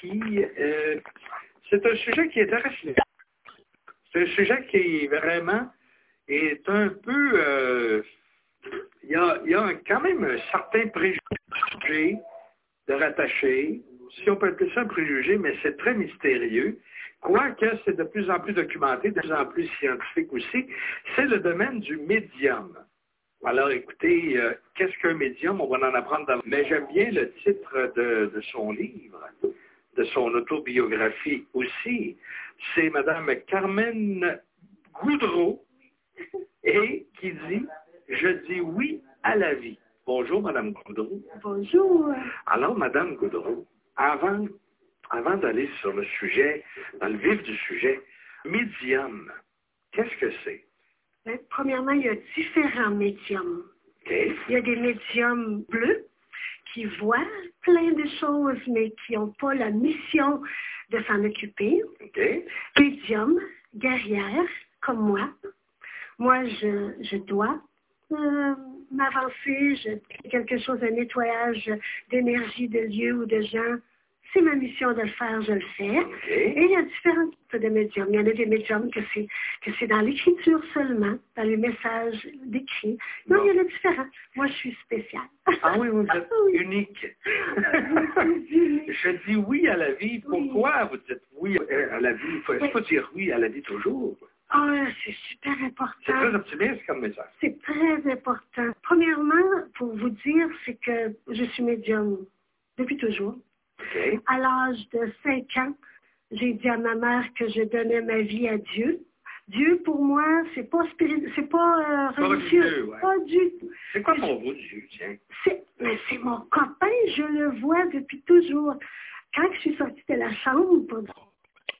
qui... euh, c'est un sujet qui intéresse les C'est un sujet qui vraiment est un peu... euh, il, y y a quand même un certain préjugé de rattacher, si on peut appeler ça un préjugé, mais c'est très mystérieux. Quoique c'est de plus en plus documenté, de plus en plus scientifique aussi, c'est le domaine du médium. Alors écoutez, euh, qu'est-ce qu'un médium? On va en apprendre dans... Mais j'aime bien le titre de, de son livre, de son autobiographie aussi. C'est Madame Carmen Goudreau et qui dit « Je dis oui à la vie ». Bonjour Madame Goudreau. Bonjour. Alors, Madame Goudreau, avant, avant d'aller sur le sujet, dans le vif du sujet, médium, qu'est-ce que c'est? Ben, premièrement, il y a différents médiums. Il y a des médiums bleus qui voient plein de choses, mais qui n'ont pas la mission de s'en occuper. OK? Médiums, guerrières, comme moi. Moi, je, je dois euh, m'avancer, je fais quelque chose, un nettoyage d'énergie, de lieux ou de gens. C'est ma mission de le faire, je le fais. Et il y a différents types de médiums. Il y en a des médiums que c'est que c'est dans l'écriture seulement, dans les messages décrits. Non, il y en a différents. Moi, je suis spéciale. Ah oui, vous êtes Oui. unique. Je dis oui à la vie. Pourquoi vous dites oui à la vie? Il faut, dire oui à la vie toujours. Ah, c'est super C'est important. très optimiste comme message. C'est très important. Premièrement, pour vous dire, c'est que je suis médium depuis toujours. À l'âge de 5 ans, j'ai dit à ma mère que je donnais ma vie à Dieu. Dieu, pour moi, c'est pas c'est pas euh, Pas religieux. ouais. Pas du tout. C'est quoi pour vous, Dieu, tiens? C'est, mais c'est mon copain, je le vois depuis toujours. Quand je suis sortie de la chambre pour dire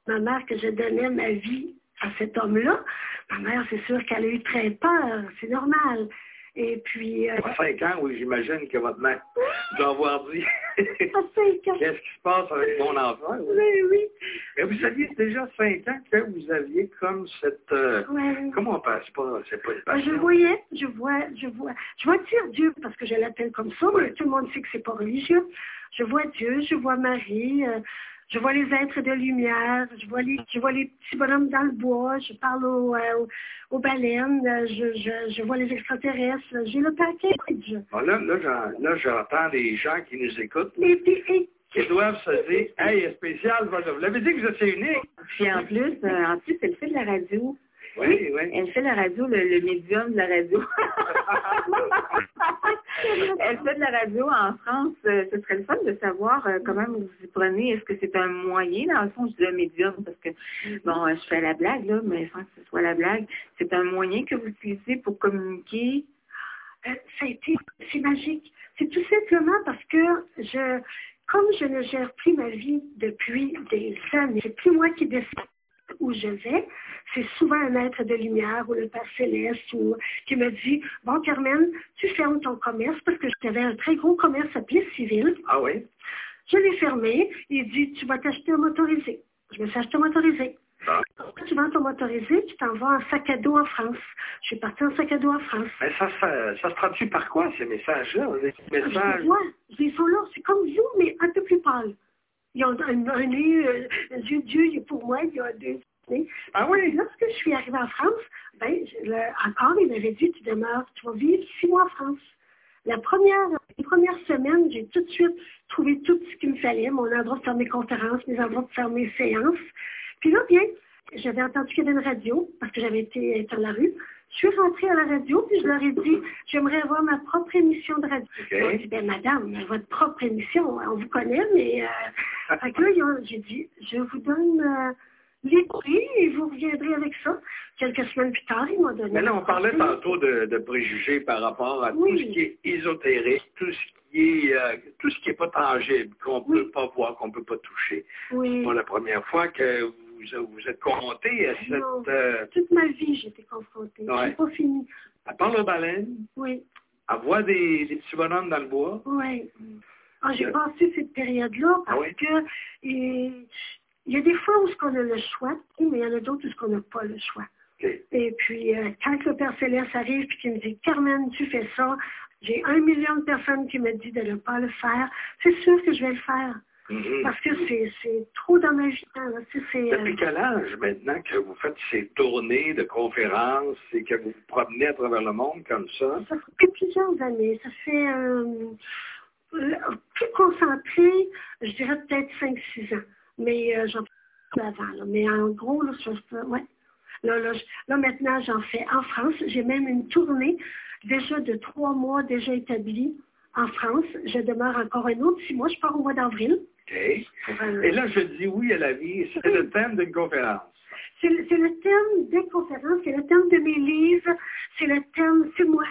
à ma mère que je donnais ma vie à cet homme-là, ma mère, c'est sûr qu'elle a eu très peur, c'est normal. Et puis, euh, À 5 ans, oui, j'imagine que votre mère doit avoir dit à 5 ans, Qu'est-ce qui se passe avec mon enfant? oui? oui, oui. Mais vous saviez déjà 5 ans que vous aviez comme cette... euh, Ouais. comment on passe pas? C'est pas une Ben, Je passion. voyais, je vois, je vois, je vois dire Dieu parce que je l'appelle comme ça, mais tout le monde sait que c'est pas religieux. Je vois Dieu, je vois Marie, euh, je vois les êtres de lumière, je vois les, je vois les petits bonhommes dans le bois, je parle aux, euh, aux, aux baleines, je, je, je vois les extraterrestres, j'ai le package. Bon, là, là, là, j'entends des gens qui nous écoutent, Et puis, et- qui doivent se dire, hey, spécial, voilà. vous l'avez dit que vous étiez unique. Puis en plus, euh, en plus, elle fait de la radio. Oui, oui. Elle fait de la radio, le, le médium de la radio. elle fait de la radio en France. Euh, ce serait le fun de savoir euh, comment vous y prenez. Est-ce que c'est un moyen, dans le fond, je dis le médium, parce que, bon, euh, je fais la blague, là, mais sans que ce soit la blague. C'est un moyen que vous utilisez pour communiquer. Ça a été, c'est magique. C'est tout simplement parce que je, comme je ne gère plus ma vie depuis des années, c'est plus moi qui décide où je vais, c'est souvent un être de lumière ou le Père Céleste ou, qui me dit, bon Carmen, tu fermes ton commerce parce que j'avais un très gros commerce à pied civil. Ah oui? Je l'ai fermé. Il dit, tu vas t'acheter un motorisé. Je me suis acheté un motorisé. Ah. Tu vends ton motorisé, tu t'en vas en sac à dos en France. Je suis partie en sac à dos en France. Mais ça, se- ça se traduit par quoi, ces messages-là? Les messages... vois, ils sont là, c'est comme vous, mais un peu plus pâle. Ils ont un, un nez, euh, un il est pour moi, il y a deux Ah oui? lorsque je suis arrivée en France, ben, le- encore, il m'avait dit, tu demeures, tu vas vivre six mois en France. La première, les premières semaines, j'ai tout de suite trouvé tout ce qu'il me fallait, mon endroit de faire mes conférences, mes endroits de faire mes séances. Puis là, bien, j'avais entendu qu'il y avait une radio, parce que j'avais été à la rue. Je suis rentrée à la radio, puis je leur ai dit, j'aimerais avoir ma propre émission de radio. Ils ont dit, ben madame, votre propre émission, on vous connaît, mais... Euh... fait que là, j'ai dit, je vous donne euh, les prix et vous reviendrez avec ça. Quelques semaines plus tard, ils m'ont donné... Mais là, on parlait tantôt de, de préjugés par rapport à Oui. tout ce qui est ésotérique, tout ce qui est, euh, tout ce qui est pas tangible, qu'on Oui. peut pas voir, qu'on peut pas toucher. Oui. C'est pas la première fois que vous vous êtes confronté à Non. cette... euh, Toute ma vie, j'étais confrontée. Ouais. Pas fini. à part le baleine, Oui, à voir des, des petits bonhommes dans le bois. oui. Ah, j'ai Euh. passé cette période-là Ah parce oui? que et, il y a des fois où on a le choix, mais il y en a d'autres où on n'a pas le choix. Et puis, euh, quand le Père Céleste arrive et qu'il me dit, Carmen, tu fais ça, j'ai un million de personnes qui me disent de ne pas le faire, c'est sûr que je vais le faire. Mhm. Parce que c'est c'est trop dans ma vie. c'est, euh, Depuis quel âge maintenant que vous faites ces tournées de conférences et que vous vous promenez à travers le monde comme ça? Ça fait plusieurs années. Ça fait euh, plus concentré, je dirais peut-être 5-6 ans. Mais euh, j'en fais avant. Là. Mais en gros, là, je fais- ouais. Là, là, je- là, maintenant, j'en fais en France. J'ai même une tournée déjà de trois mois déjà établie en France. Je demeure encore un autre six mois. Je pars au mois d'avril. Un- Et là, je dis oui à la vie. C'est le thème d'une conférence. C'est le, c'est le thème des conférences, c'est le thème de mes livres, c'est le thème, c'est moi.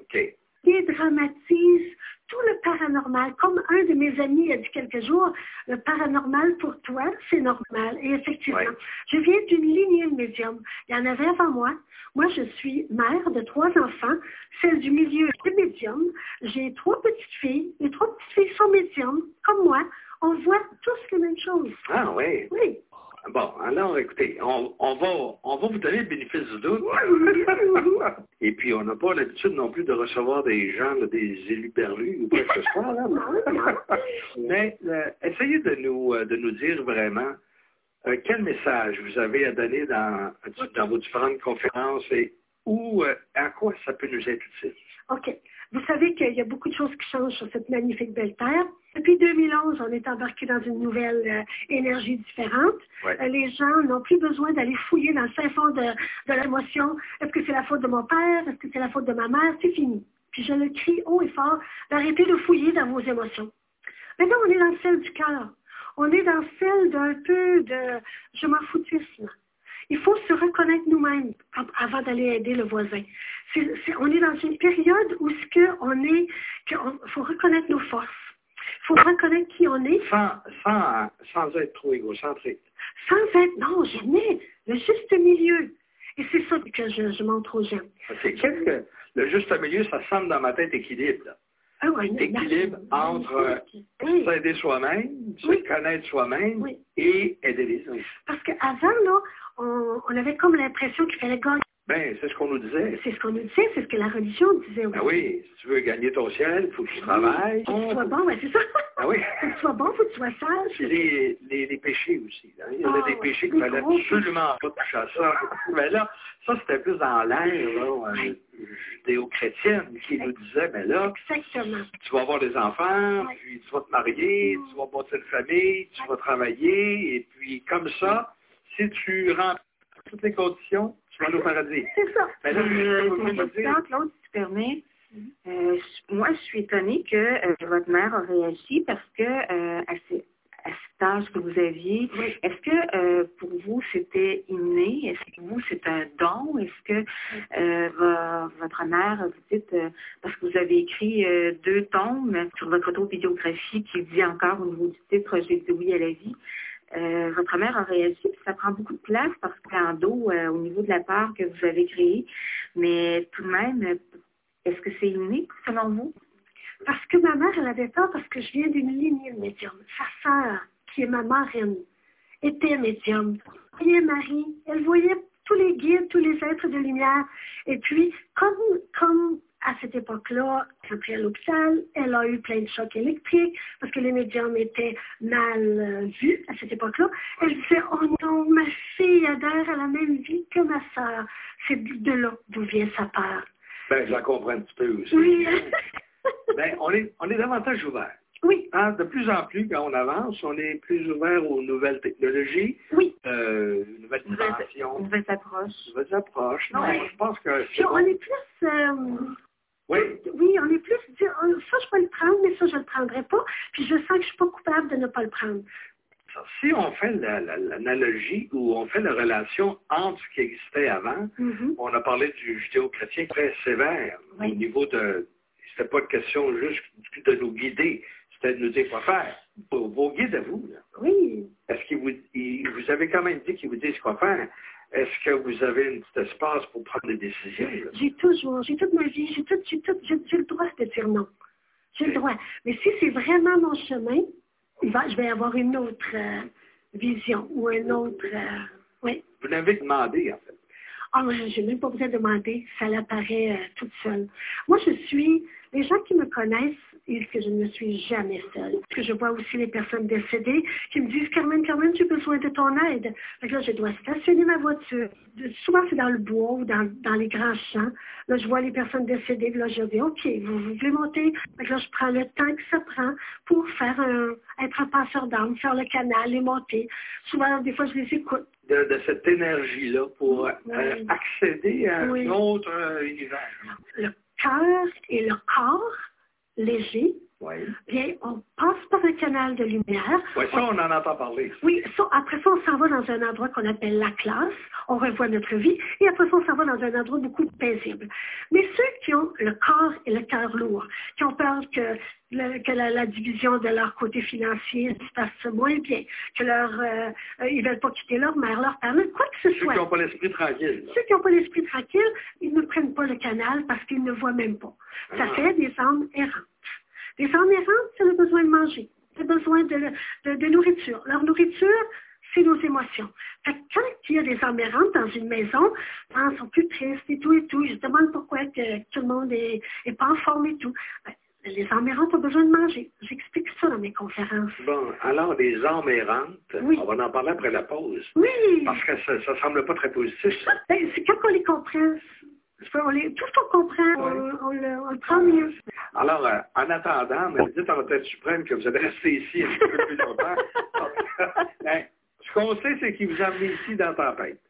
OK. dédramatise tout le paranormal. Comme un de mes amis a dit quelques jours, le paranormal pour toi, c'est normal. Et effectivement, Ouais. je viens d'une lignée de médium. Il y en avait avant moi. Moi, je suis mère de trois enfants. Celle du milieu est médium. J'ai trois petites filles. Les trois petites filles sont médiums, comme moi. On voit tous les mêmes choses. Ah oui. Oui. Bon, alors écoutez, on, on va, on va vous donner le bénéfice du doute. Et puis, on n'a pas l'habitude non plus de recevoir des gens, là, des élus perlus ou quoi que ce soit. Là. Mais euh, essayez de nous, euh, de nous dire vraiment euh, quel message vous avez à donner dans, dans vos différentes conférences et où, euh, à quoi ça peut nous être utile? OK. Vous savez qu'il y a beaucoup de choses qui changent sur cette magnifique belle terre. Depuis 2011, on est embarqué dans une nouvelle euh, énergie différente. Ouais. Euh, les gens n'ont plus besoin d'aller fouiller dans le fin fond de, de l'émotion. Est-ce que c'est la faute de mon père? Est-ce que c'est la faute de ma mère? C'est fini. Puis je le crie haut et fort d'arrêter de fouiller dans vos émotions. Maintenant, on est dans celle du cœur. On est dans celle d'un peu de je m'en foutisme. Il faut se reconnaître nous-mêmes av- avant d'aller aider le voisin. On est dans une période où ce que on est, qu'il faut reconnaître nos forces. Il faut reconnaître qui on est Sans, sans, sans être trop égocentrique. sans être, non, jamais, le juste milieu. Et c'est ça que je, je montre aux gens. C'est qu'est-ce que le juste milieu, ça semble dans ma tête équilibre. Ah ouais, Équilibre entre, Oui, S'aider soi-même, se connaître soi-même Oui. et aider les autres. parce qu'avant, là, on, on avait comme l'impression qu'il fallait gagner. Ben, c'est ce qu'on nous disait. C'est ce qu'on nous disait, c'est ce que la religion disait aussi. Ben oui, si tu veux gagner ton ciel, il faut que tu travailles. Faut que tu sois bon, c'est ça. Ah oui. Faut que tu sois bon, faut que tu sois sage. Les, les, les péchés aussi. hein. Il y en a Ah, des ouais. péchés qu'il fallait absolument pas toucher à ça. Mais là, ça, c'était plus dans l'air là, euh, judéo-chrétienne qui nous disait, mais là, Exactement. tu vas avoir des enfants, Ouais. puis tu vas te marier, tu vas bâtir une famille, tu vas travailler, et puis comme ça, si tu remplis toutes les conditions, paradis. C'est ça. Là, Euh, vous dire. Claude, si tu permets. Euh, je- moi, je suis étonnée que euh, votre mère a réagi parce que euh, à, ce- à cet âge que vous aviez, Oui. est-ce que euh, pour vous c'était inné? Est-ce que pour vous c'est un don? Est-ce que euh, vo- votre mère, vous dites, euh, parce que vous avez écrit euh, deux tomes sur votre autobiographie qui dit encore au niveau du titre J'ai dit oui à la vie. Euh, votre mère a réagi, puis ça prend beaucoup de place parce que en dos, euh, au niveau de la part que vous avez créée, mais tout de même, est-ce que c'est inné selon vous? Parce que ma mère, elle avait peur parce que je viens d'une lignée de médium. Sa sœur, qui est ma marraine, était médium. Elle voyait Marie, elle voyait tous les guides, tous les êtres de lumière. Et puis, comme, comme à cette époque-là, après à l'hôpital, elle a eu plein de chocs électriques parce que les médiums étaient mal euh, vus à cette époque-là. Elle disait, oh non, ma fille adhère à la même vie que ma sœur. C'est de là d'où vient sa peur. Ben, je la comprends un petit peu aussi. Oui. Ben, on est, on est davantage ouvert. oui, Hein, de plus en plus, quand on avance, on est plus ouvert aux nouvelles technologies, oui. euh, nouvelles Nouvelle, dimensions, nouvelle approche. nouvelles approches. Non, Ouais. je pense que Puis on est plus, euh, Oui, oui, on est plus, dit, oh, ça je peux le prendre, mais ça je le prendrai pas. Puis je sens que je suis pas coupable de ne pas le prendre. si on fait la- la- l'analogie ou on fait la relation entre ce qui existait avant, Mhm. on a parlé du judéo-chrétien très sévère Oui. au niveau de... C'était pas une question juste de nous guider, c'était de nous dire quoi faire. Vos, guides à vous, là, Oui, est-ce que vous, ils- vous avez quand même dit qu'ils vous disent quoi faire? Est-ce que vous avez un petit espace pour prendre des décisions? j'ai toujours, j'ai toute ma vie, j'ai tout, j'ai tout, j'ai le droit de dire non. J'ai le droit. Mais si c'est vraiment mon chemin, va, je vais avoir une autre euh, vision ou un autre, euh, oui. Vous l'avez demandé, en fait. Ah, moi, j'ai même pas besoin de demander, ça l'apparaît euh, toute seule. Moi, je suis, les gens qui me connaissent et que je ne suis jamais seule. Parce que je vois aussi les personnes décédées qui me disent, Carmen, Carmen, j'ai besoin de ton aide. Là, je dois stationner ma voiture. Souvent, c'est dans le bois ou dans, dans, les grands champs. Là, je vois les personnes décédées. Là, je dis, OK, vous, vous voulez monter? Là, je prends le temps que ça prend pour faire un, être un passeur d'âme, faire le canal et monter. Souvent, des fois, je les écoute. De, de cette énergie-là pour oui. euh, accéder à oui. un autre euh, univers. Le cœur et le corps léger oui. Bien, on passe par un canal de lumière. Oui, ça, on en entend parler. Oui, ça, après ça, on s'en va dans un endroit qu'on appelle la classe. On revoit notre vie. Et après ça, on s'en va dans un endroit beaucoup paisible. Mais ceux qui ont le corps et le cœur lourd, qui ont peur que, le, que la, la, division de leur côté financier se passe moins bien, que leur, euh, ils veulent pas quitter leur mère, leur père, quoi que ce ceux soit. Ceux qui n'ont pas l'esprit tranquille. Ceux qui n'ont pas l'esprit tranquille, ils ne prennent pas le canal parce qu'ils ne voient même pas. Ça Ah. fait des âmes errantes. Les femmes errantes, c'est le besoin de manger, le besoin de, de, de, nourriture. Leur nourriture, c'est nos émotions. Fait que quand il y a des âmes errantes dans une maison, elles sont plus tristes et tout et tout. Je demande pourquoi que tout le monde est, est pas en forme et tout. Ben, les âmes errantes ont besoin de manger. J'explique ça dans mes conférences. Bon, alors les âmes errantes, oui. on va en parler après la pause. Oui. Parce que ça, ça semble pas très positif. Ça. Ben, c'est quand on les comprend. On les, tout ce qu'on comprend, on, on, le, on, le, prend mieux. Alors, euh, en attendant, mais dites à votre tête suprême que vous allez rester ici un petit peu plus longtemps. ben, ce qu'on sait, c'est qu'il vous a amené ici dans Tempête.